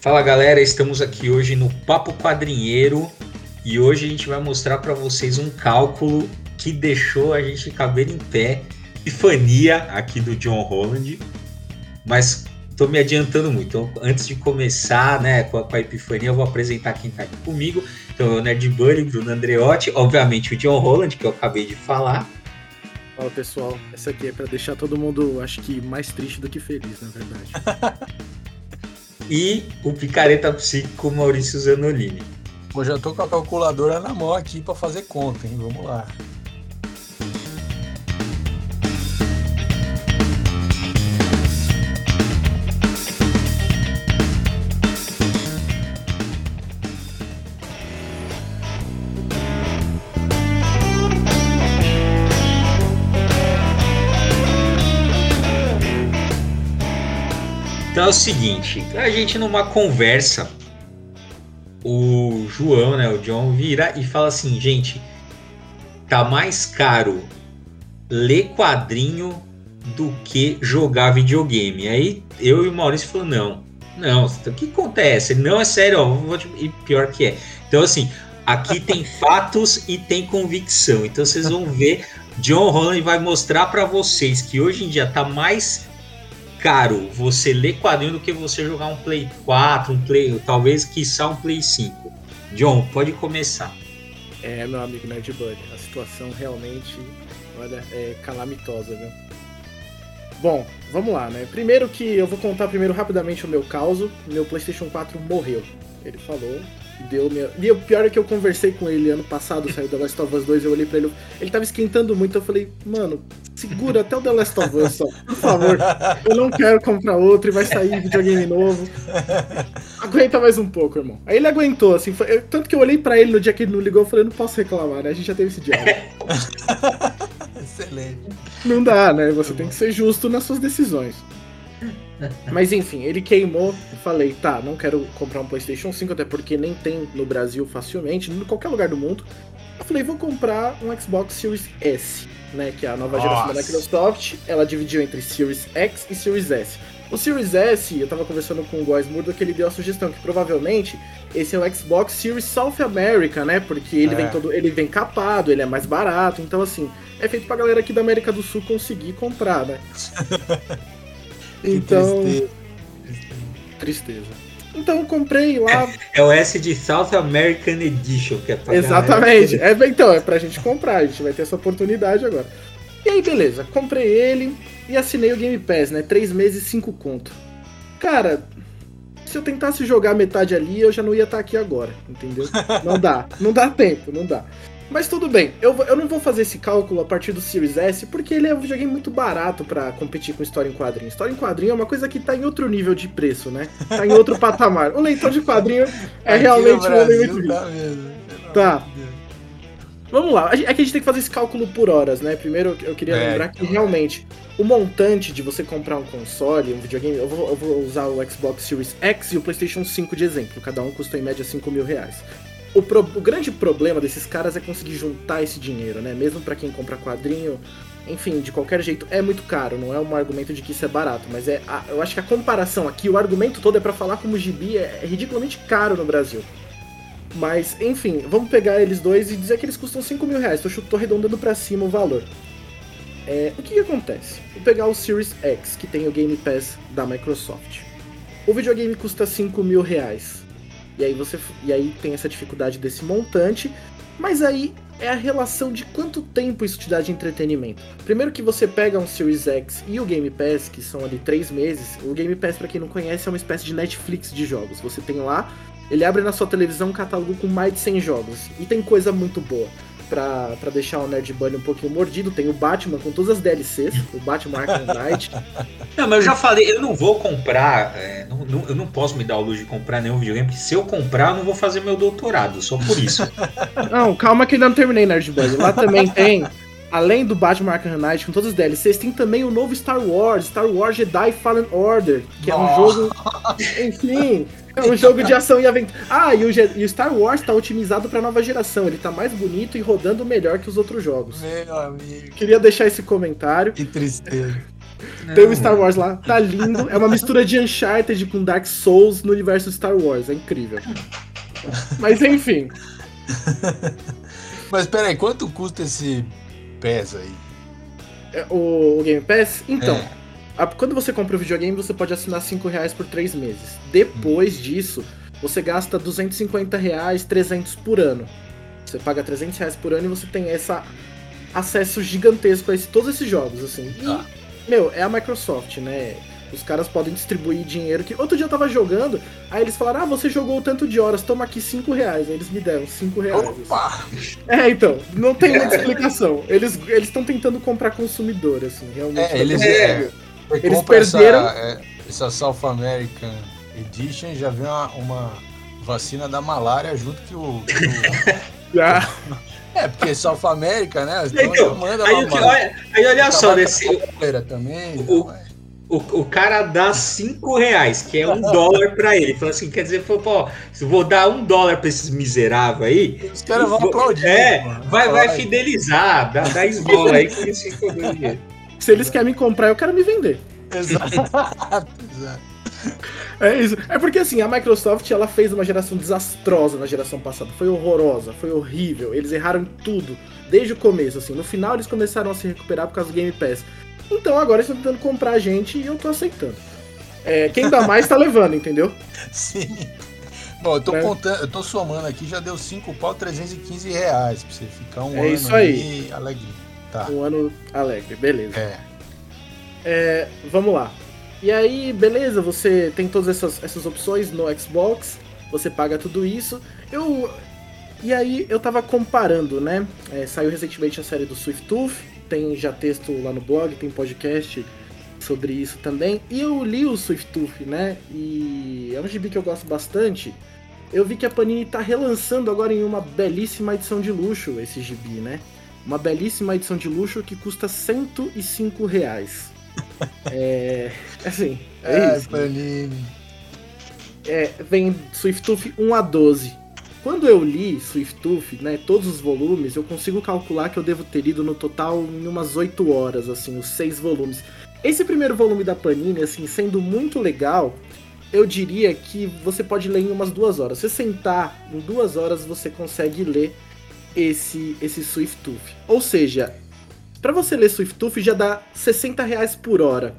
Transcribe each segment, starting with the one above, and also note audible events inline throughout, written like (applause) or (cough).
Fala galera, estamos aqui hoje no Papo Quadrinheiro e hoje a gente vai mostrar para vocês um cálculo que deixou a gente cabelo em pé. Epifania aqui do John Holland, mas tô me adiantando muito. Então, antes de começar né, com, a, com a Epifania, eu vou apresentar quem tá aqui comigo. Então, o Nerd Bunny, Bruno Andreotti, obviamente o John Holland, que eu acabei de falar. Fala pessoal, essa aqui é para deixar todo mundo, acho que mais triste do que feliz, na verdade. (laughs) e o Picareta Psíquico Maurício Zanolini. Pô, já tô com a calculadora na mão aqui para fazer conta, hein? Vamos lá. O seguinte, a gente numa conversa, o João, né, o John vira e fala assim, gente, tá mais caro ler quadrinho do que jogar videogame. Aí eu e o Maurício falou, não, não, o que acontece? Não, é sério, ó, te... e pior que é. Então assim, aqui (laughs) tem fatos e tem convicção. Então vocês vão ver, John Holland vai mostrar para vocês que hoje em dia tá mais caro você ler quadrinho do que você jogar um Play 4, um Play, talvez quiçá um Play 5. John, pode começar. É, meu amigo Nerd Bunny, a situação realmente, olha, é calamitosa, viu? Bom, vamos lá, né? Primeiro que eu vou contar primeiro rapidamente o meu caso. Meu PlayStation 4 morreu. Ele falou, deu minha. E o pior é que eu conversei com ele ano passado, saiu The Last of Us 2, eu olhei pra ele, ele tava esquentando muito, eu falei, mano, segura até o The Last of Us, só, por favor. Eu não quero comprar outro e vai sair videogame novo. Aguenta mais um pouco, irmão. Aí ele aguentou, assim, foi, tanto que eu olhei pra ele no dia que ele não ligou, eu falei, não posso reclamar, né? A gente já teve esse diálogo. (laughs) Excelente. Não dá, né? Você tem que ser justo nas suas decisões. Mas enfim, ele queimou. Falei, tá, não quero comprar um PlayStation 5, até porque nem tem no Brasil facilmente, em qualquer lugar do mundo. Eu falei, vou comprar um Xbox Series S, né? Que é a nova Nossa. geração da Microsoft. Ela dividiu entre Series X e Series S. O Series S, eu tava conversando com o Góis Murdo que ele deu a sugestão que provavelmente esse é o Xbox Series South America, né? Porque ele é. vem todo, ele vem capado, ele é mais barato, então assim, é feito pra galera aqui da América do Sul conseguir comprar, né? (laughs) então, tristeza. tristeza. Então eu comprei lá. É, (laughs) é, o S de South American Edition que é pra Exatamente. É, então, é pra gente comprar, a gente vai ter essa oportunidade agora. E aí, beleza, comprei ele e assinei o Game Pass, né? Três meses, cinco conto. Cara, se eu tentasse jogar metade ali, eu já não ia estar aqui agora, entendeu? Não dá, não dá tempo, não dá. Mas tudo bem, eu, eu não vou fazer esse cálculo a partir do Series S, porque ele é um videogame muito barato para competir com história em quadrinho. História em quadrinho é uma coisa que tá em outro nível de preço, né? Tá em outro (laughs) patamar. O leitor de quadrinho é Aqui realmente um homem muito tá, mesmo, tá. Vamos lá, é que a gente tem que fazer esse cálculo por horas, né? Primeiro eu queria é, lembrar que realmente o montante de você comprar um console, um videogame, eu vou, eu vou, usar o Xbox Series X e o PlayStation 5 de exemplo, cada um custa em média 5 mil reais. O, pro, o grande problema desses caras é conseguir juntar esse dinheiro, né? Mesmo para quem compra quadrinho, enfim, de qualquer jeito, é muito caro. Não é um argumento de que isso é barato, mas é. A, eu acho que a comparação aqui, o argumento todo é para falar como o gibi é, é ridiculamente caro no Brasil. Mas, enfim, vamos pegar eles dois e dizer que eles custam 5 mil reais. Tô, tô arredondando pra cima o valor. É, o que, que acontece? Vou pegar o Series X, que tem o Game Pass da Microsoft. O videogame custa 5 mil reais. E aí você e aí tem essa dificuldade desse montante, mas aí é a relação de quanto tempo isso te dá de entretenimento. Primeiro que você pega um Series X e o Game Pass, que são ali três meses. O Game Pass, para quem não conhece, é uma espécie de Netflix de jogos. Você tem lá, ele abre na sua televisão um catálogo com mais de 100 jogos. E tem coisa muito boa pra, pra deixar o Nerd Bunny um pouquinho mordido, tem o Batman com todas as DLCs, o Batman Arkham (laughs) Knight. Não, mas eu já falei, eu não vou comprar, é, não, não, eu não posso me dar o luxo de comprar nenhum videogame, porque se eu comprar, eu não vou fazer meu doutorado, só por isso. (laughs) não, calma que ainda não terminei, Nerd Bunny. Lá também tem além do Batman Arkham Knight com todas as DLCs, tem também o novo Star Wars, Star Wars Jedi Fallen Order, que é um jogo. Enfim, (laughs) é um jogo de ação e aventura. Ah, e o, e o Star Wars tá otimizado pra nova geração. Ele tá mais bonito e rodando melhor que os outros jogos. Meu amigo. Queria deixar esse comentário. Que tristeza. Tem o Star Wars lá, tá lindo. É uma mistura de Uncharted com Dark Souls no universo Star Wars. É incrível. Mas enfim. Mas peraí, quanto custa esse PES aí? é, O, o Game Pass? Então, É. a- quando você compra o videogame, você pode assinar 5 reais por 3 meses. Depois disso, você gasta 250 reais, 300 por ano. Você paga 300 reais por ano e você tem esse acesso gigantesco a esse- todos esses jogos, assim. E, Tá. meu, é a Microsoft, né? Os caras podem distribuir dinheiro que. Outro dia eu tava jogando, aí eles falaram: Ah, você jogou tanto de horas, toma aqui 5 reais. Aí eles me deram 5 reais. Opa! É, então, não tem muita explicação. Eles estão tentando comprar consumidor, assim, realmente. É, eles- É. Você Eles perderam- Essa, é, essa South American Edition já vem uma, uma vacina da malária junto que o. que o- (laughs) é, porque South America, né? Então, Então, manda Aí, lá olha, aí olha só, brasileira também. o- então, é. o, o cara dá 5 reais, que é um (laughs) dólar pra ele. Fala assim, quer dizer, pô, se eu vou dar um dólar pra esses miseráveis aí. Os caras vão aplaudir. É, mano. vai, vai fidelizar, dá, dá esmola aí que eles ficam dando dinheiro. Se eles querem me comprar, eu quero me vender. Exato. (laughs) exato. É isso. É porque assim, a Microsoft ela fez uma geração desastrosa na geração passada. Foi horrorosa, foi horrível. Eles erraram em tudo, desde o começo, assim. No final eles começaram a se recuperar por causa do Game Pass. Então agora eles estão tentando comprar a gente e eu tô aceitando. É, quem dá mais tá levando, entendeu? (laughs) Sim. Bom, eu tô É. contando, eu tô somando aqui, já deu 5 pau 315 reais pra você ficar um É ano isso aí. alegre. Tá. Um ano alegre, beleza. É. É, vamos lá. E aí, beleza, você tem todas essas, essas opções no Xbox, você paga tudo isso. Eu. E aí, eu tava comparando, né? É, saiu recentemente a série do Swift Tooth, tem já texto lá no blog, tem podcast sobre isso também. E eu li o Swift Tooth, né? E é um gibi que eu gosto bastante. Eu vi que a Panini tá relançando agora em uma belíssima edição de luxo esse gibi, né? Uma belíssima edição de luxo que custa 105 reais. (laughs) É. Assim, é Ai, isso. Panini. É, vem Swift Tooth 1 a 12. Quando eu li Swift Tooth, né, todos os volumes, eu consigo calcular que eu devo ter lido no total em umas 8 horas, assim, os seis volumes. Esse primeiro volume da Panini, assim, sendo muito legal, eu diria que você pode ler em umas duas horas. Se você sentar em duas horas, você consegue ler esse, esse Swift Tooth. Ou seja, para você ler Swift Tooth já dá 60 reais por hora.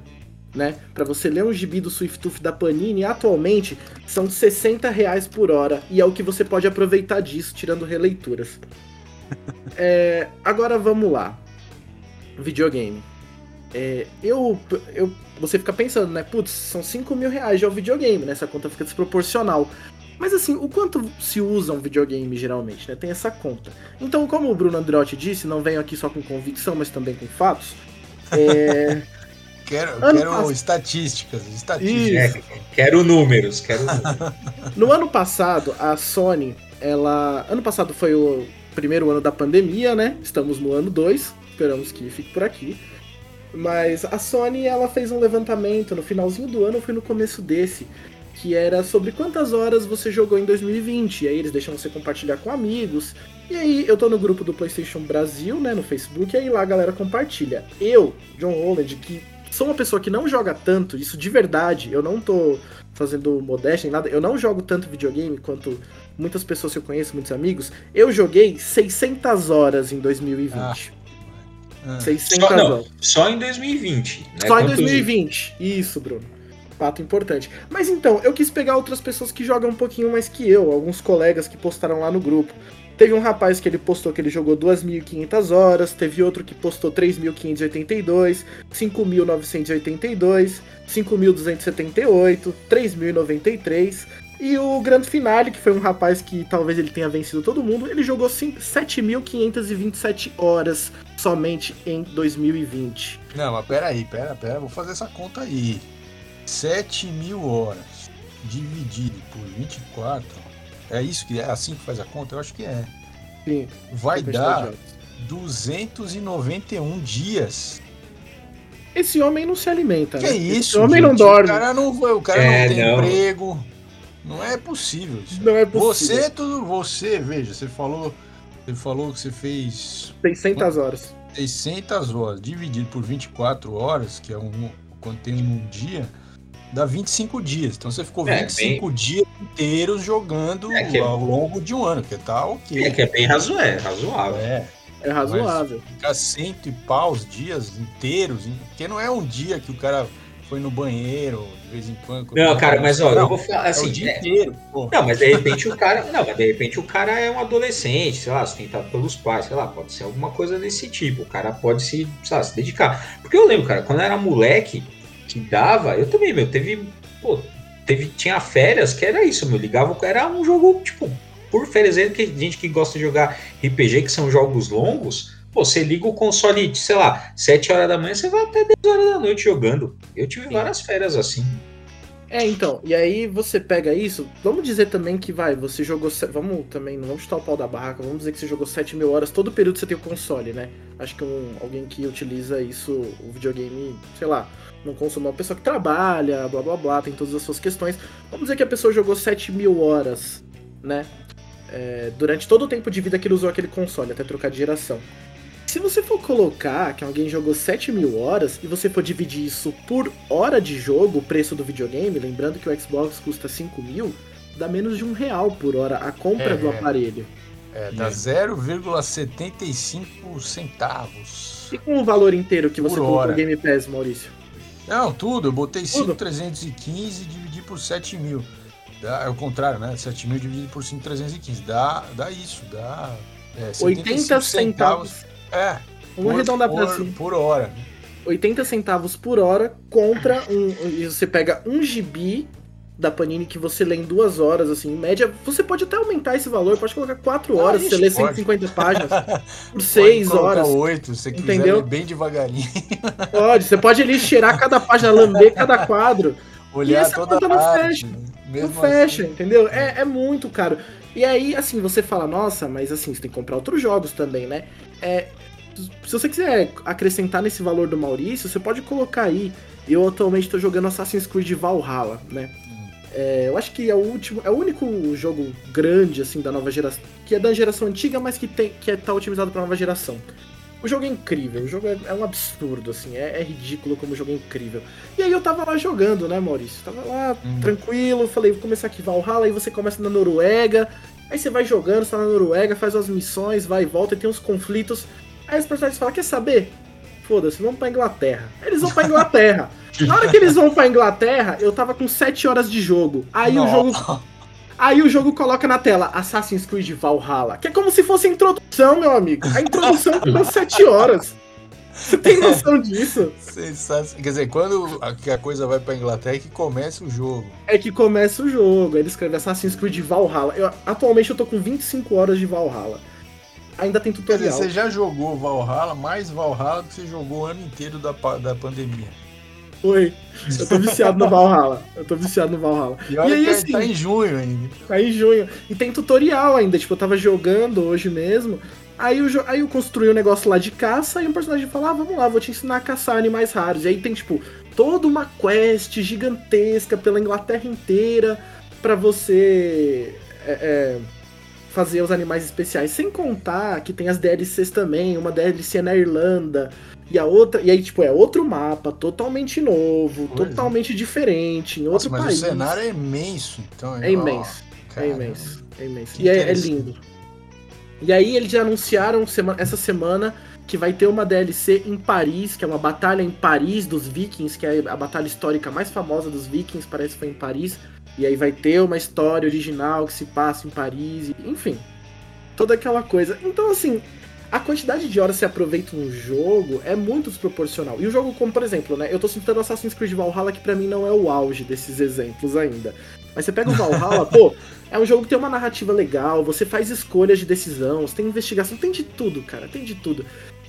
Né? Para você ler um gibi do Swift Tooth da Panini, atualmente são 60 reais por hora. E é o que você pode aproveitar disso, tirando releituras. (laughs) É, agora vamos lá. Videogame. É, eu, eu, você fica pensando, né? Putz, são 5 mil reais já o videogame, né? Essa conta fica desproporcional. Mas assim, o quanto se usa um videogame geralmente, né? Tem essa conta. Então, como o Bruno Andreotti disse, não venho aqui só com convicção, mas também com fatos. É, (laughs) Quero, quero pass- estatísticas. Estatísticas. É, quero números, quero números. (laughs) No ano passado, a Sony, ela. Ano passado foi o primeiro ano da pandemia, né? Estamos no ano 2, esperamos que fique por aqui. Mas a Sony, ela fez um levantamento no finalzinho do ano, ou foi no começo desse, que era sobre quantas horas você jogou em 2020. E aí eles deixam você compartilhar com amigos. E aí eu tô no grupo do PlayStation Brasil, né, no Facebook, e aí lá a galera compartilha. Eu, John Holland, que sou uma pessoa que não joga tanto, isso de verdade, eu não tô fazendo modéstia nem nada, eu não jogo tanto videogame quanto muitas pessoas que eu conheço, muitos amigos. Eu joguei 600 horas em 2020. Ah. 600 Só, não, horas. só em 2020. Né? Só em Quantos- 2020. Isso, Bruno. Fato importante. Mas então, eu quis pegar outras pessoas que jogam um pouquinho mais que eu, alguns colegas que postaram lá no grupo. Teve um rapaz que ele postou que ele jogou 2.500 horas, teve outro que postou 3.582, 5.982, 5.278, 3.093. E o grande finale, que foi um rapaz que talvez ele tenha vencido todo mundo, ele jogou cin- 7.527 horas somente em 2020. Não, mas peraí, pera, pera, vou fazer essa conta aí. 7 mil horas dividido por 24. É isso que é assim que faz a conta? Eu acho que é. Sim, Vai dar de horas. 291 dias. Esse homem não se alimenta, Que né? isso? Esse homem não gente? dorme. O cara não, o cara É, não tem não. emprego. Não é possível isso. Não é possível. Você, tudo, você, veja, você falou, você falou que você fez 600 horas. 600 horas dividido por 24 horas, que é um, quando tem um dia, dá 25 dias. Então você ficou É, 25 bem- dias inteiros jogando É que é- ao longo de um ano, que tá ok. É que é bem razo é, razoável. É, É razoável. ficar cento e pau os dias inteiros, porque não é um dia que o cara foi no banheiro de vez em quando. Não, cara, mas ó, Não, eu vou falar é o assim. dia é- inteiro, pô. Não, mas de repente o cara. Não, mas de repente o cara é um adolescente, sei lá, sustentado pelos pais, sei lá, pode ser alguma coisa desse tipo. O cara pode se, sei lá, se dedicar. Porque eu lembro, cara, quando eu era moleque, que dava, eu também, meu, teve. Pô, teve, tinha férias que era isso, meu. Ligava, era um jogo, tipo, por férias, aí, que gente que gosta de jogar RPG, que são jogos longos. Pô, você liga o console, sei lá, 7 horas da manhã, você vai até 10 horas da noite jogando. Eu tive várias férias assim. É, então, e aí você pega isso, vamos dizer também que vai, você jogou, vamos também, não vamos chutar o pau da barraca, vamos dizer que você jogou 7 mil horas, todo período você tem o console, né? Acho que um, alguém que utiliza isso, o videogame, sei lá, não consome, uma pessoa que trabalha, blá blá blá, tem todas as suas questões. Vamos dizer que a pessoa jogou 7 mil horas, né? É, durante todo o tempo de vida que ele usou aquele console, até trocar de geração. Se você for colocar que alguém jogou 7 mil horas e você for dividir isso por hora de jogo, o preço do videogame, lembrando que o Xbox custa 5 mil, dá menos de um real por hora a compra É, do é. aparelho. É, dá 0,75 centavos. E com o valor inteiro que você colocou hora. no Game Pass, Maurício? Não, tudo. Eu botei Tudo. 5,315 e dividi por 7 mil. Dá, é o contrário, né? 7 mil dividido por 5,315. Dá, dá isso, dá. É, 80 75 centavos. É. Vamos arredondar pra por, cima. por hora. 80 centavos por hora contra um. E você pega um GB da Panini que você lê em duas horas, assim, em média. Você pode até aumentar esse valor, pode colocar 4 Ah, horas, isso, você lê pode. 150 páginas (laughs) por 6 Pode colocar horas. 8, se você quiser Entendeu? ler bem devagarinho. (laughs) Pode, você pode ali cheirar cada página, lamber cada quadro. Olhar essa toda conta não fecha. Mesmo não fecha, assim, entendeu? É, é muito caro. E aí, assim, você fala, nossa, mas assim, você tem que comprar outros jogos também, né? É, se você quiser acrescentar nesse valor do Maurício, você pode colocar aí. Eu atualmente tô jogando Assassin's Creed Valhalla, né? É, eu acho que é o último, é o único jogo grande assim da nova geração, que é da geração antiga, mas que tem que é, tá otimizado pra nova geração. O jogo é incrível, o jogo é, é um absurdo, assim, é, é ridículo como o jogo é incrível. E aí eu tava lá jogando, né, Maurício? Tava lá, Hum. tranquilo, falei, vou começar aqui Valhalla, aí você começa na Noruega, aí você vai jogando, você tá na Noruega, faz as missões, vai e volta, e tem uns conflitos. Aí os personagens falam, quer saber? Foda-se, vamos pra Inglaterra. Aí Eles vão pra Inglaterra. (laughs) Na hora que eles vão pra Inglaterra, eu tava com 7 horas de jogo. Aí o jogo Nossa. Aí o jogo coloca na tela Assassin's Creed Valhalla, que é como se fosse a introdução, meu amigo. A introdução com 7 horas. Você tem noção disso? Sensacional. Quer dizer, quando a, a coisa vai pra Inglaterra é que começa o jogo. É que começa o jogo. Ele escreve Assassin's Creed Valhalla. Eu, atualmente eu tô com 25 horas de Valhalla. Ainda tem Quer dizer, tutorial. você já jogou Valhalla, mais Valhalla do que você jogou o ano inteiro da, da pandemia. Oi. Eu tô viciado no Valhalla. Eu tô viciado no Valhalla. E olha E aí, assim- tá em junho ainda. Aí em junho. E tem tutorial ainda. Tipo, eu tava jogando hoje mesmo. Aí eu, aí eu construí um negócio lá de caça e um personagem fala: ah, vamos lá, vou te ensinar a caçar animais raros. E aí tem, tipo, toda uma quest gigantesca pela Inglaterra inteira pra você é, é, fazer os animais especiais. Sem contar que tem as DLCs também. Uma DLC na Irlanda. E a outra. E aí, tipo, é outro mapa, totalmente novo, Pois é. totalmente diferente, em Nossa, outro mas país. o cenário é imenso. Então, É imenso. É Caramba. imenso, é imenso. Que E é, é lindo. E aí eles já anunciaram sema- essa semana que vai ter uma DLC em Paris, que é uma batalha em Paris dos Vikings, que é a batalha histórica mais famosa dos Vikings, parece que foi em Paris. E aí vai ter uma história original que se passa em Paris, enfim. Toda aquela coisa. Então, assim, a quantidade de horas que você aproveita um jogo é muito desproporcional. E o jogo, como por exemplo, né? Eu tô citando Assassin's Creed Valhalla, que pra mim não é o auge desses exemplos ainda. Mas você pega o Valhalla, (laughs) pô, é um jogo que tem uma narrativa legal, você faz escolhas de decisão, você tem investigação, tem de tudo, cara, tem de tudo.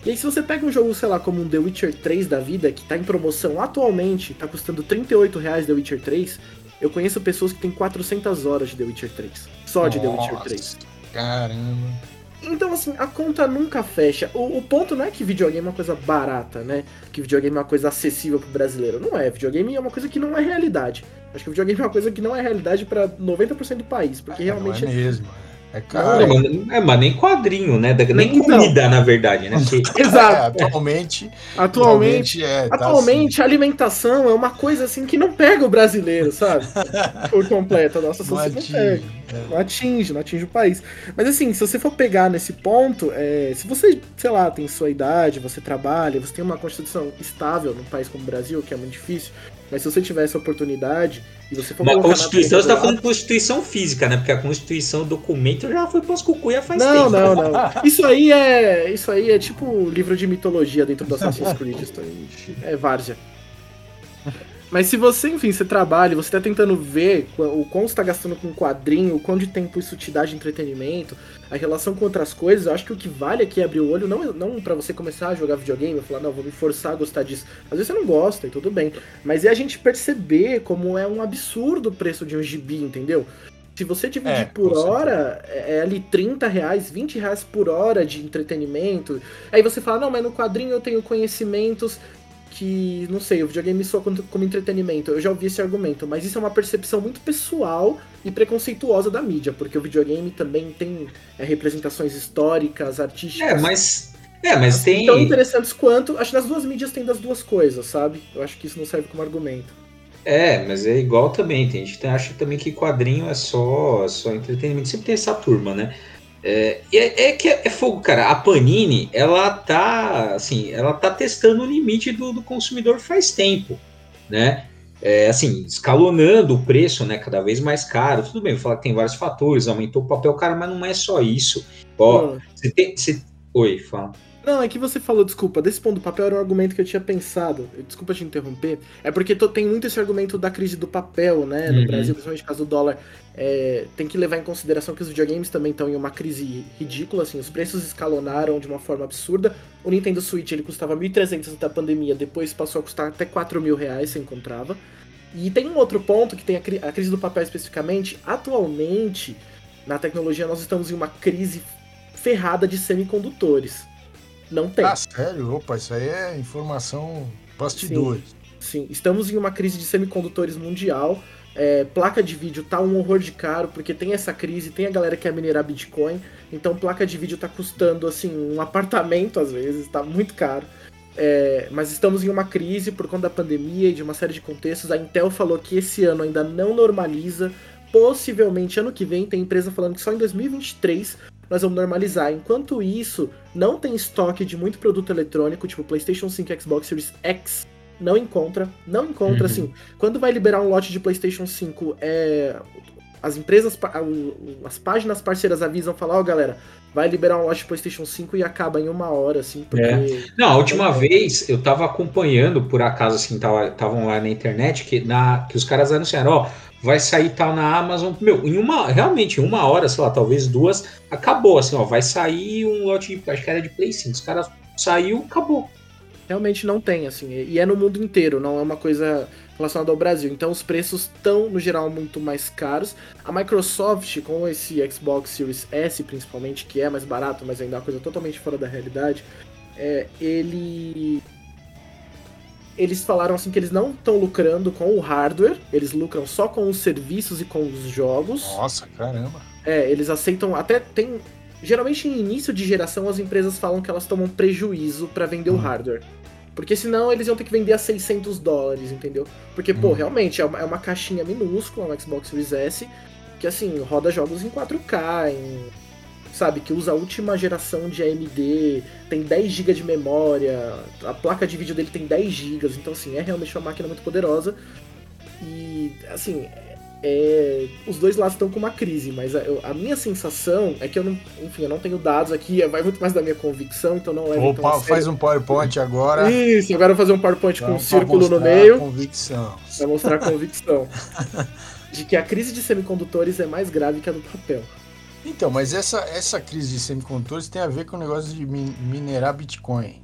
E aí, se você pega um jogo, sei lá, como um The Witcher 3 da vida, que tá em promoção atualmente, tá custando 38 reais The Witcher 3, eu conheço pessoas que têm 400 horas de The Witcher 3. Só de The Witcher Nossa, 3. Caramba. Então, assim, a conta nunca fecha. O, o ponto não é que videogame é uma coisa barata, né? Que videogame é uma coisa acessível pro brasileiro. Não é. Videogame é uma coisa que não é realidade. Acho que videogame é uma coisa que não é realidade pra 90% do país. Porque É, realmente Não é mesmo. É caro. Não, mas- é, mas nem quadrinho, né? Da- Nem Então. comida, na verdade, né? (laughs) Porque Exato. É, atualmente, Atualmente, é, tá atualmente a alimentação é uma coisa assim que não pega o brasileiro, sabe? (laughs) Por completo. A nossa assim, não sociedade não pega. atinge. É. Não atinge, não atinge o país. Mas assim, se você for pegar nesse ponto, é, se você, sei lá, tem sua idade, você trabalha, você tem uma constituição estável num país como o Brasil, que é muito difícil, mas se você tiver essa oportunidade você for Uma colocar na Constituição, você tá do falando Constituição física, né? Porque a Constituição documento já foi pras cucuia faz Não, tempo. não, (laughs) não. Isso aí é. Isso aí é tipo livro de mitologia dentro do Assassin's Creed. Isso aí é várzea. Mas se você, enfim, você trabalha, você tá tentando ver o quanto você tá gastando com quadrinho, o quanto de tempo isso te dá de entretenimento, a relação com outras coisas, eu acho que o que vale aqui é abrir o olho, não, não para você começar a jogar videogame e falar, não, vou me forçar a gostar disso. Às vezes você não gosta e tudo bem. Mas é a gente perceber como é um absurdo o preço de um gibi, entendeu? Se você dividir É, por hora, é é ali 30 reais, 20 reais por hora de entretenimento. Aí você fala, não, mas no quadrinho eu tenho conhecimentos que, não sei, o videogame soa como, como entretenimento. Eu já ouvi esse argumento, mas isso é uma percepção muito pessoal e preconceituosa da mídia, porque o videogame também tem é, representações históricas, artísticas. É, mas. É, mas tem. Tão interessantes quanto. Acho que nas duas mídias tem das duas coisas, sabe? Eu acho que isso não serve como argumento. É, mas é igual também. Tem gente que acha também que quadrinho é só, é só entretenimento. Sempre tem essa turma, né? É, é, é que é, é fogo, cara. A Panini, ela tá, assim, ela tá testando o limite do, do consumidor faz tempo, né? É, assim, escalonando o preço, né? Cada vez mais caro. Tudo bem, vou falar que tem vários fatores, aumentou o papel, cara, mas não é só isso. Ó, Hum. você tem. Você... Oi, fala. Não, é que você falou, desculpa, desse ponto do papel era um argumento que eu tinha pensado. Desculpa te interromper. É porque to- tem muito esse argumento da crise do papel, né? No Uhum. Brasil, principalmente caso do dólar. É, tem que levar em consideração que os videogames também estão em uma crise ridícula, assim, os preços escalonaram de uma forma absurda. O Nintendo Switch ele custava 1.300 antes da pandemia, depois passou a custar até 4 mil reais, você encontrava. E tem um outro ponto que tem a, cri- a crise do papel especificamente. Atualmente, na tecnologia, nós estamos em uma crise ferrada de semicondutores. Não tem. Ah, sério? Opa, isso aí é informação bastidores. Sim, estamos em uma crise de semicondutores mundial. É, placa de vídeo tá um horror de caro, porque tem essa crise, tem a galera que quer minerar Bitcoin. Então placa de vídeo tá custando assim um apartamento às vezes, tá muito caro. É, mas estamos em uma crise por conta da pandemia e de uma série de contextos. A Intel falou que esse ano ainda não normaliza. Possivelmente ano que vem tem empresa falando que só em 2023 nós vamos normalizar. Enquanto isso, não tem estoque de muito produto eletrônico, tipo PlayStation 5 e Xbox Series X. Não encontra, não encontra, Uhum. assim. Quando vai liberar um lote de PlayStation 5, é, as empresas, as páginas parceiras avisam, falar, ó, galera, vai liberar um lote de PlayStation 5 e acaba em uma hora, assim, porque. É. Não, a última É. vez eu tava acompanhando, por acaso, assim, estavam lá na internet, que, na, que os caras anunciaram, ó, vai sair tal na Amazon. Meu, em uma, realmente, em uma hora, sei lá, talvez duas, acabou, assim, ó, vai sair um lote de, acho que era de Play 5. Os caras saiu, acabou. Realmente não tem, assim. E é no mundo inteiro, não é uma coisa relacionada ao Brasil. Então os preços estão, no geral, muito mais caros. A Microsoft, com esse Xbox Series S, principalmente, que é mais barato, mas ainda é uma coisa totalmente fora da realidade, é, ele. Eles falaram assim que eles não estão lucrando com o hardware, eles lucram só com os serviços e com os jogos. Nossa, caramba. É, eles aceitam. Até tem. Geralmente em início de geração as empresas falam que elas tomam prejuízo pra vender o Hum. hardware. Porque senão eles iam ter que vender a 600 dólares, entendeu? Porque, pô, Hum. realmente é uma, é uma caixinha minúscula, um Xbox Series S, que assim, roda jogos em 4K, em, sabe, que usa a última geração de AMD, tem 10 GB de memória, a placa de vídeo dele tem 10 GB, então assim, é realmente uma máquina muito poderosa. E, assim, é, os dois lados estão com uma crise, mas a, eu- a minha sensação é que eu não, enfim, eu não tenho dados aqui, (laughs) vai muito mais da minha convicção, então não leve tão a Opa, faz um PowerPoint agora. Isso, agora eu vou fazer um PowerPoint com um círculo no meio. Convicção. Pra mostrar a convicção. (laughs) de que a crise de semicondutores é mais grave que a do papel. Então, mas essa, essa crise de semicondutores tem a ver com o negócio de min- minerar Bitcoin.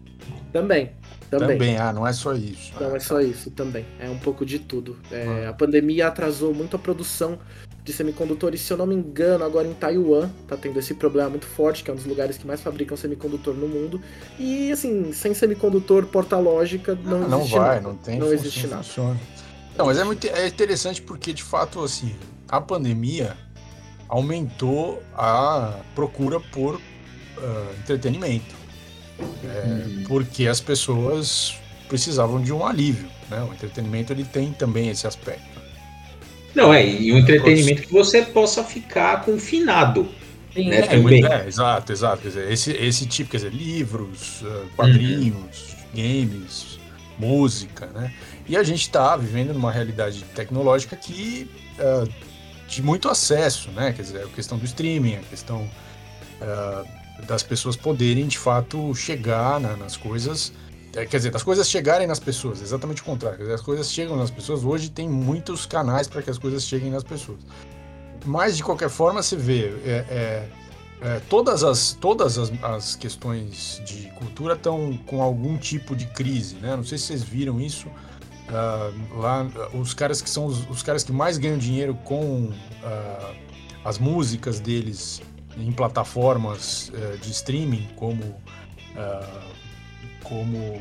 Também. Também. Também, ah, não é só isso. Não é só isso também. É um pouco de tudo. É, A pandemia atrasou muito a produção de semicondutores. Se eu não me engano, agora em Taiwan tá tendo esse problema muito forte, que é um dos lugares que mais fabricam semicondutor no mundo. E assim, sem semicondutor, porta-lógica, não, Não, não existe vai, nada. não tem Não existe não nada. funciona. Não, mas é, muito, é interessante porque, de fato, assim, a pandemia aumentou a procura por uh, entretenimento. É, uhum. Porque as pessoas precisavam de um alívio. Né? O entretenimento ele tem também esse aspecto. Não, é, e um entretenimento que você possa ficar confinado. Sim, né, é, também. É, exato, exato. Quer dizer, esse, esse tipo, quer dizer, livros, ah, quadrinhos, uhum. games, música, né? E a gente está vivendo numa realidade tecnológica que uh, de muito acesso, né? Quer dizer, a questão do streaming, a questão uh, das pessoas poderem de fato chegar na, nas coisas, é, quer dizer, das coisas chegarem nas pessoas, exatamente o contrário. Dizer, as coisas chegam nas pessoas. Hoje tem muitos canais para que as coisas cheguem nas pessoas. Mas de qualquer forma, você vê, é, é, é, todas as, todas as, as questões de cultura estão com algum tipo de crise, né? Não sei se vocês viram isso. Uh, lá os caras que são os, os, caras que mais ganham dinheiro com uh, as músicas deles em plataformas uh, de streaming como como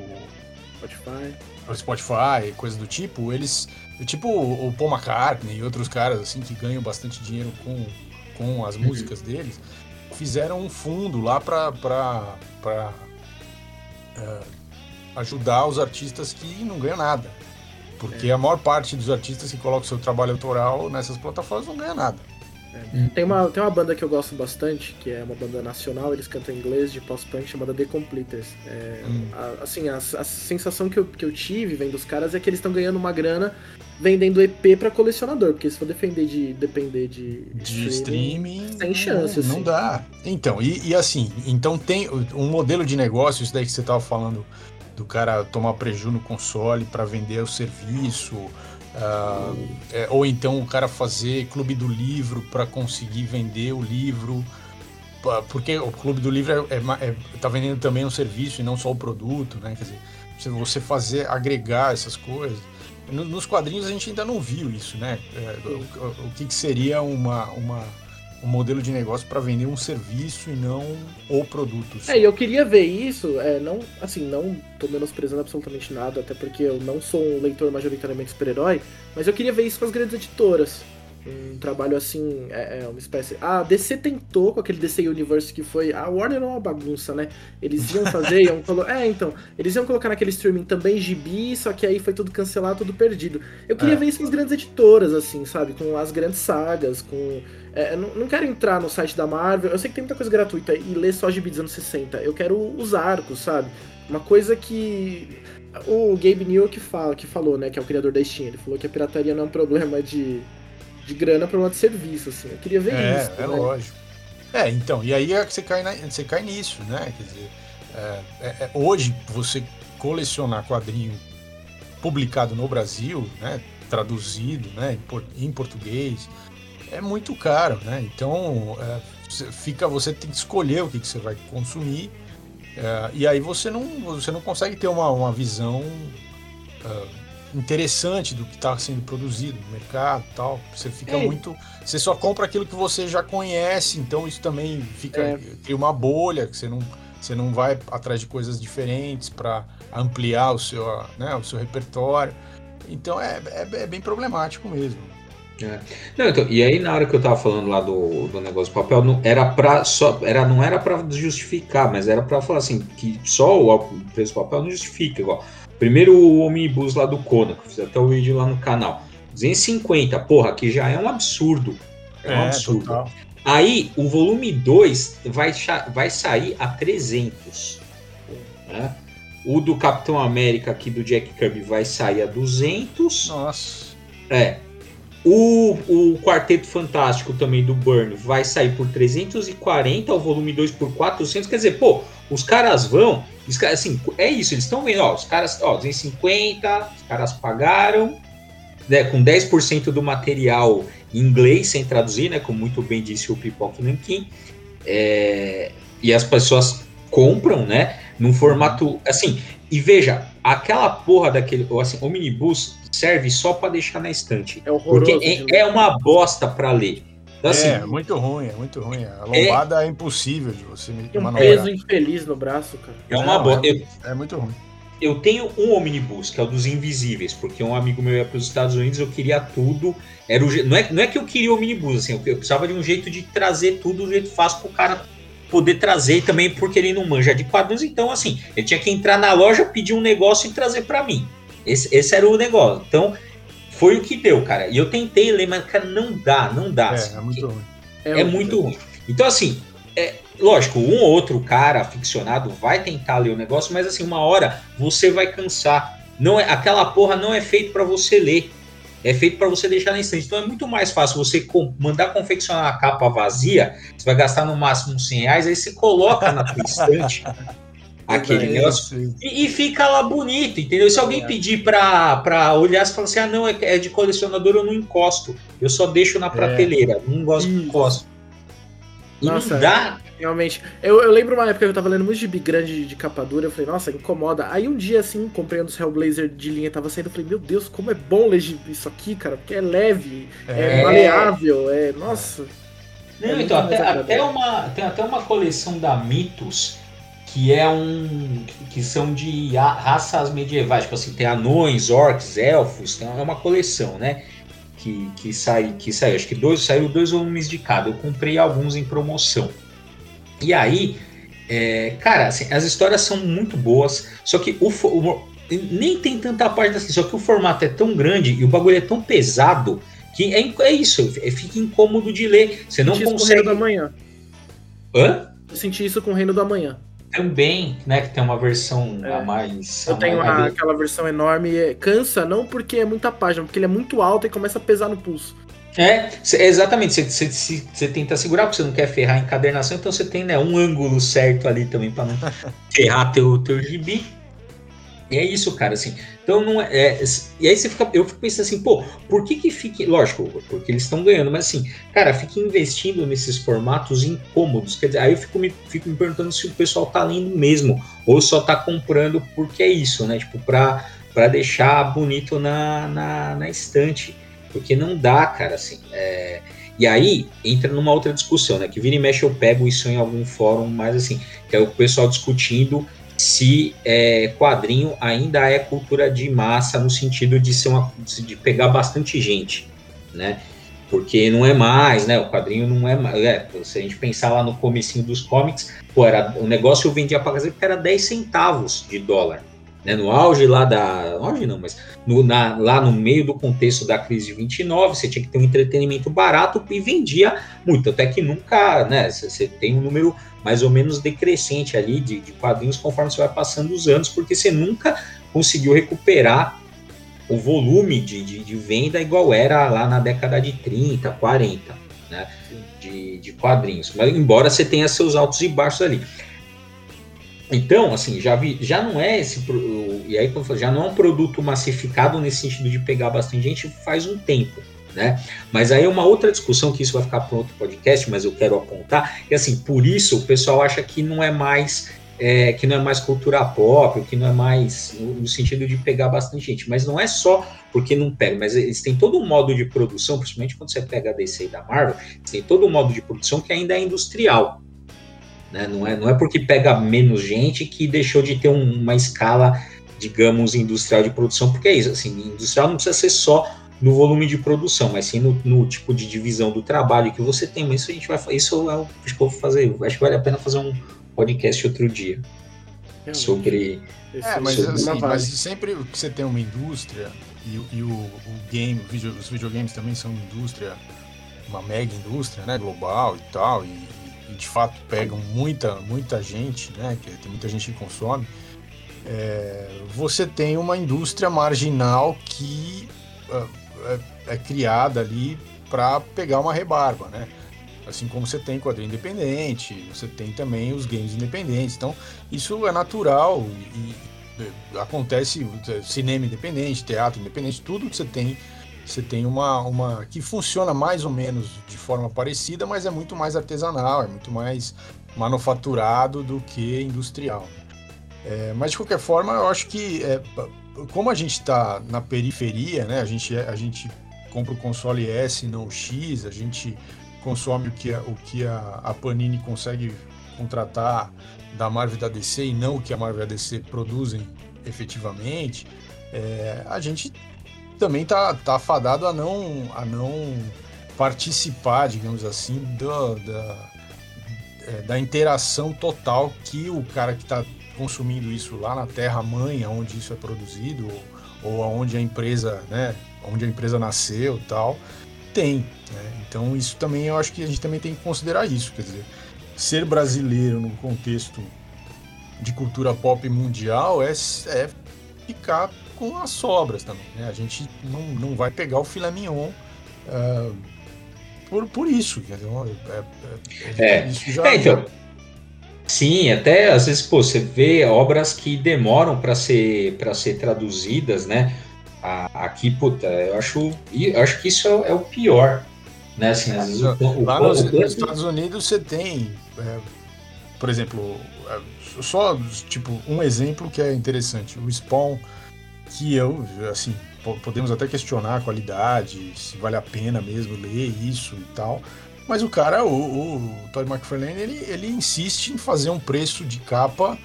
Spotify Spotify coisa do tipo eles tipo o Paul McCartney e outros caras assim que ganham bastante dinheiro com, com as uhum. músicas deles fizeram um fundo lá para para ajudar os artistas que não ganham nada porque é. a maior parte dos artistas que colocam seu trabalho autoral nessas plataformas não ganha nada. É. Tem, uma, tem uma banda que eu gosto bastante, que é uma banda nacional, eles cantam em inglês de post-punk chamada The Completers. É, hum. a, assim, a, a, sensação que eu, que eu tive vendo os caras é que eles estão ganhando uma grana vendendo EP para colecionador, porque se for defender de, depender de, de streaming, streaming sem chance. Não, assim. não dá. Então, e, e, assim, então tem um modelo de negócio, isso daí que você tava falando do cara tomar prejuízo no console para vender o serviço, uh, é, ou então o cara fazer clube do livro para conseguir vender o livro, porque o clube do livro é, é, é, tá vendendo também um serviço e não só o produto, né? Quer dizer, você fazer agregar essas coisas. Nos quadrinhos a gente ainda não viu isso, né? É, o, o, que, que seria uma, uma um modelo de negócio para vender um serviço e não o produto. É, e eu queria ver isso, é, não, assim, não tô menosprezando absolutamente nada, até porque eu não sou um leitor majoritariamente super-herói, mas eu queria ver isso com as grandes editoras. Um trabalho assim, é, é uma espécie. A DC tentou com aquele DC Universe que foi. A Warner é uma bagunça, né? Eles iam fazer, iam colocar. É, então. Eles iam colocar naquele streaming também gibi, só que aí foi tudo cancelado, tudo perdido. Eu queria é. ver isso com as grandes editoras, assim, sabe? Com as grandes sagas, com é, não, não, quero entrar no site da Marvel, eu sei que tem muita coisa gratuita e ler só gibi dos anos 60. Eu quero os arcos, sabe? Uma coisa que. O Gabe Newell que, fala, que falou, né, que é o criador da Steam, ele falou que a pirataria não é um problema de, de grana, é um problema de serviço, assim. Eu queria ver é, isso. É, né? lógico. É, então, e aí é que você cai, na, você cai nisso, né? Quer dizer, é, é, é hoje você colecionar quadrinho publicado no Brasil, né? Traduzido, né? Em, em português, é muito caro, né? Então é, fica, você tem que escolher o que, que você vai consumir é, e aí você não, você não consegue ter uma, uma visão é, interessante do que está sendo produzido no mercado, tal. Você fica é. muito, você só compra aquilo que você já conhece, então isso também fica é. cria uma bolha que você não você não vai atrás de coisas diferentes para ampliar o seu, né, o seu repertório. Então é, é, é bem problemático mesmo. É. Não, então, e aí na hora que eu tava falando lá do, do negócio do papel, não era para só era não era para justificar, mas era para falar assim que só o preço do papel não justifica igual. Primeiro o omnibus lá do Conan, que eu fiz até o vídeo lá no canal. 250, porra, que já é um absurdo. É, um é, absurdo. Total. Aí o volume 2 vai, vai sair a 300. Né? O do Capitão América aqui do Jack Kirby vai sair a 200. Nossa. É. O, o Quarteto Fantástico também do Burn vai sair por 340, o volume 2 por 400. Quer dizer, pô, os caras vão. Os caras, assim, é isso, eles estão vendo, ó, os caras, ó, 250, os caras pagaram, né, com 10% do material em inglês, sem traduzir, né, como muito bem disse o Pipoque Nankin. É, e as pessoas compram, né, num formato, assim, e veja, aquela porra daquele, assim, o minibus serve só para deixar na estante. É horroroso. Porque é, é uma bosta para ler. Então, assim, é, muito ruim, é muito ruim. A lombada é, é impossível de você Tem um peso infeliz no braço, cara. É uma bosta. É, é, muito ruim. eu tenho um omnibus, que é o dos invisíveis, porque um amigo meu ia para os Estados Unidos, eu queria tudo. Era o, não, é, não é que eu queria o omnibus, assim, eu, eu precisava de um jeito de trazer tudo do jeito fácil para o cara poder trazer também, porque ele não manja de quadrinhos, então assim, ele tinha que entrar na loja, pedir um negócio e trazer para mim. Esse, esse era o negócio. Então, foi o que deu, cara. E eu tentei ler, mas, cara, não dá, não dá. É, assim, é muito ruim. É, é muito ruim. Então, assim, é, lógico, um ou outro cara aficionado vai tentar ler o negócio, mas assim, uma hora você vai cansar. Não é, aquela porra não é feito para você ler. É feito para você deixar na estante. Então é muito mais fácil você mandar confeccionar a capa vazia, você vai gastar no máximo uns 100 reais, aí você coloca na tua estante (laughs) aquele negócio e, e, fica lá bonito, entendeu? Se alguém é. pedir pra, pra olhar, você fala assim: ah, não, é, é de colecionador, eu não encosto. Eu só deixo na é. prateleira, é. não gosto de encosto. E Nossa, não dá. Realmente. Eu, eu lembro uma época que eu tava lendo muito gibi grande de, de capa dura, eu falei, nossa, incomoda. Aí um dia, assim, comprei um dos Hellblazer de linha, tava saindo, eu falei, meu Deus, como é bom ler isso aqui, cara, porque é leve, é, é maleável, é. Nossa. Não, é então, até, até, uma, tem até uma coleção da Mitos que é um. que são de raças medievais, tipo assim, tem anões, orcs, elfos, tem, é uma coleção, né? que, que, sai, que saiu, acho que dois, saiu dois volumes de cada. Eu comprei alguns em promoção. E aí, é, cara, assim, as histórias são muito boas, só que o, o, nem tem tanta parte assim, só que o formato é tão grande e o bagulho é tão pesado que é, é isso, é, fica incômodo de ler. Você não consegue. Com o Reino da Manhã. Hã? Eu senti isso com o Reino da Manhã. Também, né, que tem uma versão é. a mais. Eu a tenho mais... aquela versão enorme. Cansa, não porque é muita página, porque ele é muito alto e começa a pesar no pulso. É, exatamente. Você, você, você, tenta segurar, porque você não quer ferrar a encadernação, então você tem né, um ângulo certo ali também para não (laughs) ferrar teu, teu gibi. E é isso, cara, assim. Então não é, é, E aí você fica. Eu fico pensando assim, pô, por que que fique. Lógico, porque eles estão ganhando, mas assim, cara, fica investindo nesses formatos incômodos. Quer dizer, aí eu fico me, fico me perguntando se o pessoal tá lendo mesmo, ou só tá comprando porque é isso, né? Tipo, pra, pra deixar bonito na, na, na estante. Porque não dá, cara, assim. É... E aí entra numa outra discussão, né? Que vira e mexe eu pego isso em algum fórum, mas assim, que é o pessoal discutindo se é, quadrinho ainda é cultura de massa no sentido de ser uma de pegar bastante gente, né? Porque não é mais, né? O quadrinho não é mais. É, se a gente pensar lá no comecinho dos comics, pô, era, o negócio eu vendia para casa porque era 10 centavos de dólar. Né, no auge lá da. Auge não, mas no, na, lá no meio do contexto da crise de 29, você tinha que ter um entretenimento barato e vendia muito. Até que nunca, né? Você tem um número mais ou menos decrescente ali de, de quadrinhos conforme você vai passando os anos, porque você nunca conseguiu recuperar o volume de, de, de, venda igual era lá na década de 30, 40, né? De, de quadrinhos. Mas embora você tenha seus altos e baixos ali. Então, assim, já vi, já não é esse e aí já não é um produto massificado nesse sentido de pegar bastante gente faz um tempo né? Mas aí é uma outra discussão que isso vai ficar para outro podcast, mas eu quero apontar, e assim, por isso o pessoal acha que não é mais é, que não é mais cultura pop, que não é mais no, no, sentido de pegar bastante gente, mas não é só porque não pega, mas eles têm todo um modo de produção, principalmente quando você pega a DC e da Marvel, eles têm todo um modo de produção que ainda é industrial. Né? Não, é, não é porque pega menos gente que deixou de ter um, uma escala, digamos, industrial de produção, porque é isso, assim, industrial não precisa ser só no volume de produção, mas sim no, no, tipo de divisão do trabalho que você tem. Mas isso a gente vai isso eu acho que vou fazer. Acho que vale a pena fazer um podcast outro dia Realmente. sobre. É, mas, sobre assim, mas sempre que você tem uma indústria e, e o, o, game, o video, os videogames também são indústria, uma mega indústria, né, global e tal, e, de fato pegam muita, muita gente, né, que tem muita gente que consome. É, você tem uma indústria marginal que uh, é, é criada ali para pegar uma rebarba, né? Assim como você tem quadrinho independente, você tem também os games independentes. Então, isso é natural e, e acontece cinema independente, teatro independente, tudo que você tem, você tem uma, uma que funciona mais ou menos de forma parecida, mas é muito mais artesanal, é muito mais manufaturado do que industrial. É, mas de qualquer forma, eu acho que é, como a gente está na periferia, né? A gente, a gente compra o console S, não o X, a gente consome o que a, o que a, a Panini consegue contratar da Marvel e da DC e não o que a Marvel e a DC produzem efetivamente, é, a gente também tá, tá fadado a não, a não participar, digamos assim, da, é, da interação total que o cara que está consumindo isso lá na terra mãe, onde isso é produzido, ou, ou onde a empresa, né, onde a empresa nasceu, tal, tem. Né? Então isso também eu acho que a gente também tem que considerar isso, quer dizer, ser brasileiro no contexto de cultura pop mundial é, é ficar com as sobras também. Né? A gente não, não vai pegar o filé mignon. Uh, por, por isso. É, é, é, isso já, é, então, Sim, até às vezes pô, você vê obras que demoram para ser, para ser traduzidas, né? aqui, puta, eu acho, eu acho que isso é, é o pior. Né? Assim, às vezes, o, Lá o, nos, o, nos Estados Unidos você tem, é, por exemplo, é, só tipo um exemplo que é interessante, o Spawn, que eu, assim, podemos até questionar a qualidade, se vale a pena mesmo ler isso e tal. Mas o cara, o, o Todd McFarlane, ele, ele insiste em fazer um preço de capa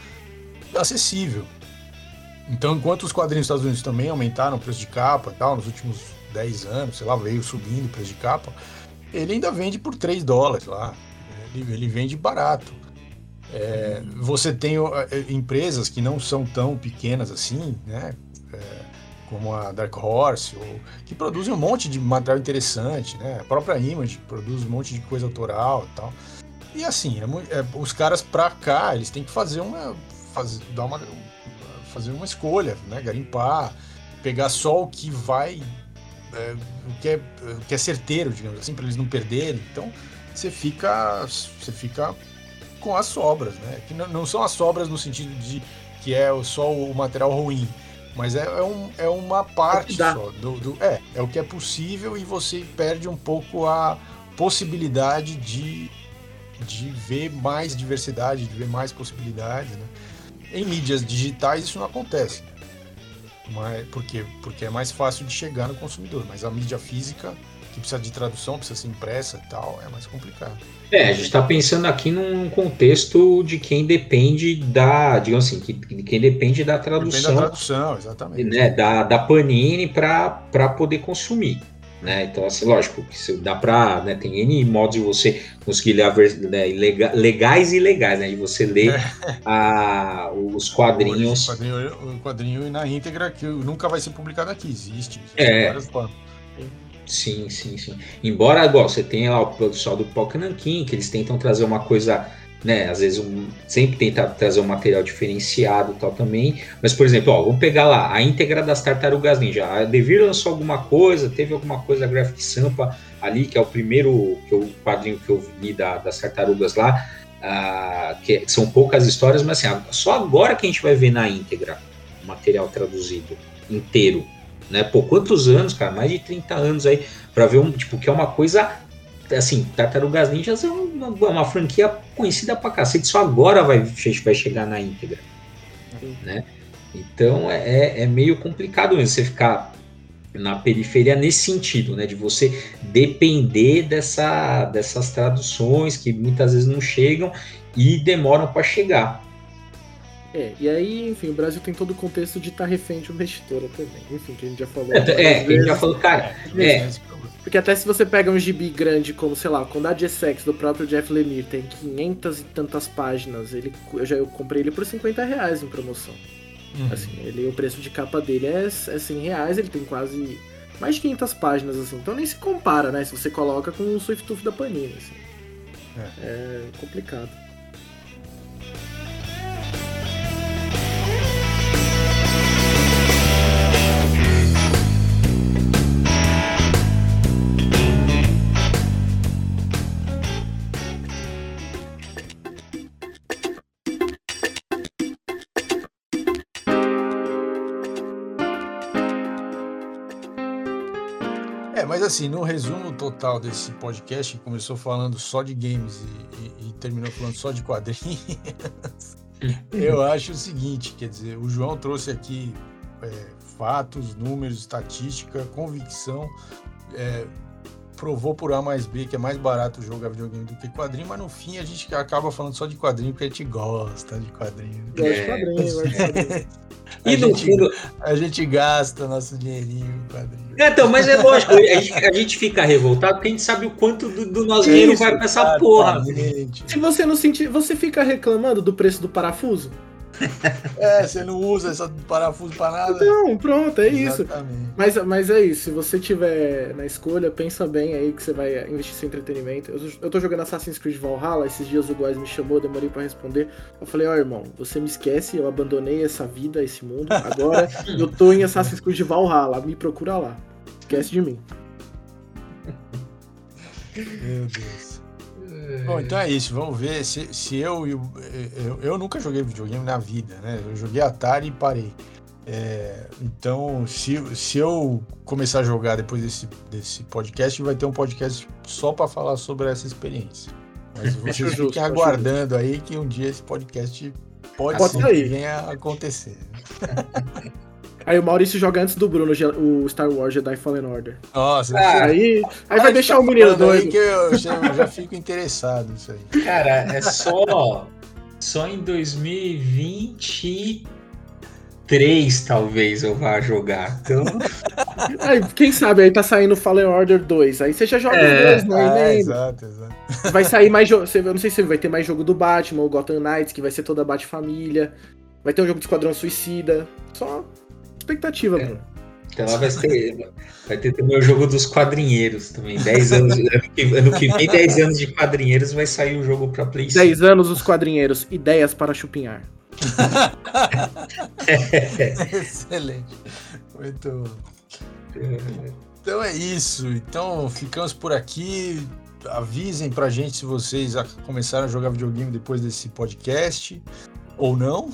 acessível. Então, enquanto os quadrinhos dos Estados Unidos também aumentaram o preço de capa e tal, nos últimos 10 anos, sei lá, veio subindo o preço de capa, ele ainda vende por 3 dólares lá. Ele, ele vende barato. É, você tem é, empresas que não são tão pequenas assim, né? Como a Dark Horse, ou, que produzem um monte de material interessante, né? A própria Image produz um monte de coisa autoral e tal. E assim, é, é, os caras pra cá, eles têm que fazer uma. Fazer, dar uma fazer uma escolha, né? Garimpar, pegar só o que vai. É, o, que é, o que é certeiro, digamos assim, para eles não perderem. Então, você fica. Você fica com as sobras, né? Que não, não são as sobras no sentido de que é só o material ruim mas é, é, um, é uma parte só. Do, do, é, é o que é possível e você perde um pouco a possibilidade de, de ver mais diversidade, de ver mais possibilidades. Né? Em mídias digitais isso não acontece. Mas, por quê? Porque é mais fácil de chegar no consumidor. Mas a mídia física, que precisa de tradução, precisa ser impressa e tal, é mais complicado. É, a gente está pensando aqui num contexto de quem depende da, digamos assim, que, de quem depende da tradução. Depende da tradução, exatamente. Né, da, da Panini para poder consumir. Né? Então, assim, lógico, que dá para. Né, tem N modos de você conseguir ler né, legais e ilegais, né? E você ler é. a, os quadrinhos. O quadrinho, o quadrinho na íntegra que nunca vai ser publicado aqui, existe. existe é. Sim, sim, sim. Embora agora você tenha lá o pessoal do Pocanankin, que eles tentam trazer uma coisa, né? Às vezes um, sempre tenta trazer um material diferenciado tal também. Mas, por exemplo, ó, vamos pegar lá a íntegra das tartarugas ninja. A Devir lançou alguma coisa, teve alguma coisa Graphic Sampa ali, que é o primeiro que eu, quadrinho que eu li da, das tartarugas lá. Uh, que são poucas histórias, mas assim, só agora que a gente vai ver na íntegra o material traduzido inteiro né? Quantos anos, cara? Mais de 30 anos aí para ver um, tipo, que é uma coisa assim, Tartarugas Ninjas é uma, uma franquia conhecida pra cacete, só agora vai, vai chegar na íntegra, né? Então é, é, é meio complicado mesmo você ficar na periferia nesse sentido, né? De você depender dessa, dessas traduções que muitas vezes não chegam e demoram para chegar. É, e aí, enfim, o Brasil tem todo o contexto de estar tá refém de uma editora também. Enfim, que a gente já falou. É, é que a gente já falou, cara. É. é. Porque até se você pega um gibi grande como, sei lá, quando a Essex do próprio Jeff Lemire tem 500 e tantas páginas, ele, eu já eu comprei ele por 50 reais em promoção. Uhum. Assim, ele, o preço de capa dele é, é 100 reais, ele tem quase mais de 500 páginas, assim. Então nem se compara, né? Se você coloca com o Swift Tooth da Panini, assim. É, é complicado. Assim, no resumo total desse podcast, que começou falando só de games e, e, e terminou falando só de quadrinhos, (laughs) eu acho o seguinte, quer dizer, o João trouxe aqui é, fatos, números, estatística, convicção, é, provou por A mais B que é mais barato jogar videogame do que quadrinho, mas no fim a gente acaba falando só de quadrinho porque a gente gosta de quadrinho. Gosto de quadrinho, gosto de quadrinho. (laughs) E a, no gente, fundo. a gente gasta nosso dinheirinho em quadrinho. É, Então, mas é lógico, a gente, a gente fica revoltado porque a gente sabe o quanto do, do nosso dinheiro vai pra essa porra. Se você não sentir. Você fica reclamando do preço do parafuso? É, você não usa esse parafuso pra nada. Não, pronto, é isso. Exatamente. Mas, mas é isso, se você tiver na escolha, pensa bem aí que você vai investir seu entretenimento. Eu, eu tô jogando Assassin's Creed Valhalla, esses dias o Góis me chamou, demorei pra responder. Eu falei, ó irmão, você me esquece, eu abandonei essa vida, esse mundo, agora (laughs) eu tô em Assassin's Creed Valhalla, me procura lá. Esquece de mim. Meu Deus. Bom, então é isso. Vamos ver se, se eu, eu, eu. Eu nunca joguei videogame na vida, né? Eu joguei Atari e parei. É, então, se, se eu começar a jogar depois desse, desse podcast, vai ter um podcast só para falar sobre essa experiência. Mas (laughs) vocês justo, fiquem acho aguardando aí que um dia esse podcast pode, Pode ser sair. que venha a acontecer. (laughs) Aí o Maurício joga antes do Bruno o Star Wars Jedi Fallen Order. Nossa, Ah, Aí, aí Ai, vai deixar o menino falando aí doido. que eu já, eu já fico interessado nisso aí. Cara, é só. Só em 2023 talvez eu vá jogar. Então, Aí, quem sabe aí tá saindo Fallen Order 2. Aí você já joga É, os dois, né? Ah, Nem- exato, exato. Vai sair mais jogo. Eu não sei se vai ter mais jogo do Batman, o Gotham Knights, que vai ser toda a Bat-família. Vai ter um jogo de Esquadrão Suicida. Só expectativa, É. mano. então lá vai ter, vai ter também o jogo dos quadrinheiros também. 10 anos. Ano que, ano que vem, 10 anos de quadrinheiros, vai sair o jogo pra Play 5. 10 anos os quadrinheiros. Ideias para chupinhar. (laughs) Excelente. Muito bom. Então é isso. Então ficamos por aqui. Avisem pra gente se vocês começaram a jogar videogame depois desse podcast ou não.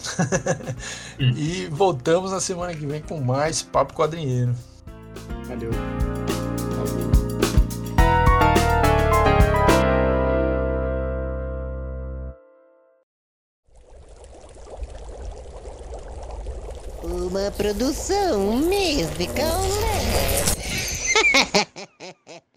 (laughs) e voltamos na semana que vem com mais Papo Quadrinheiro. Valeu. Uma produção musical. (laughs)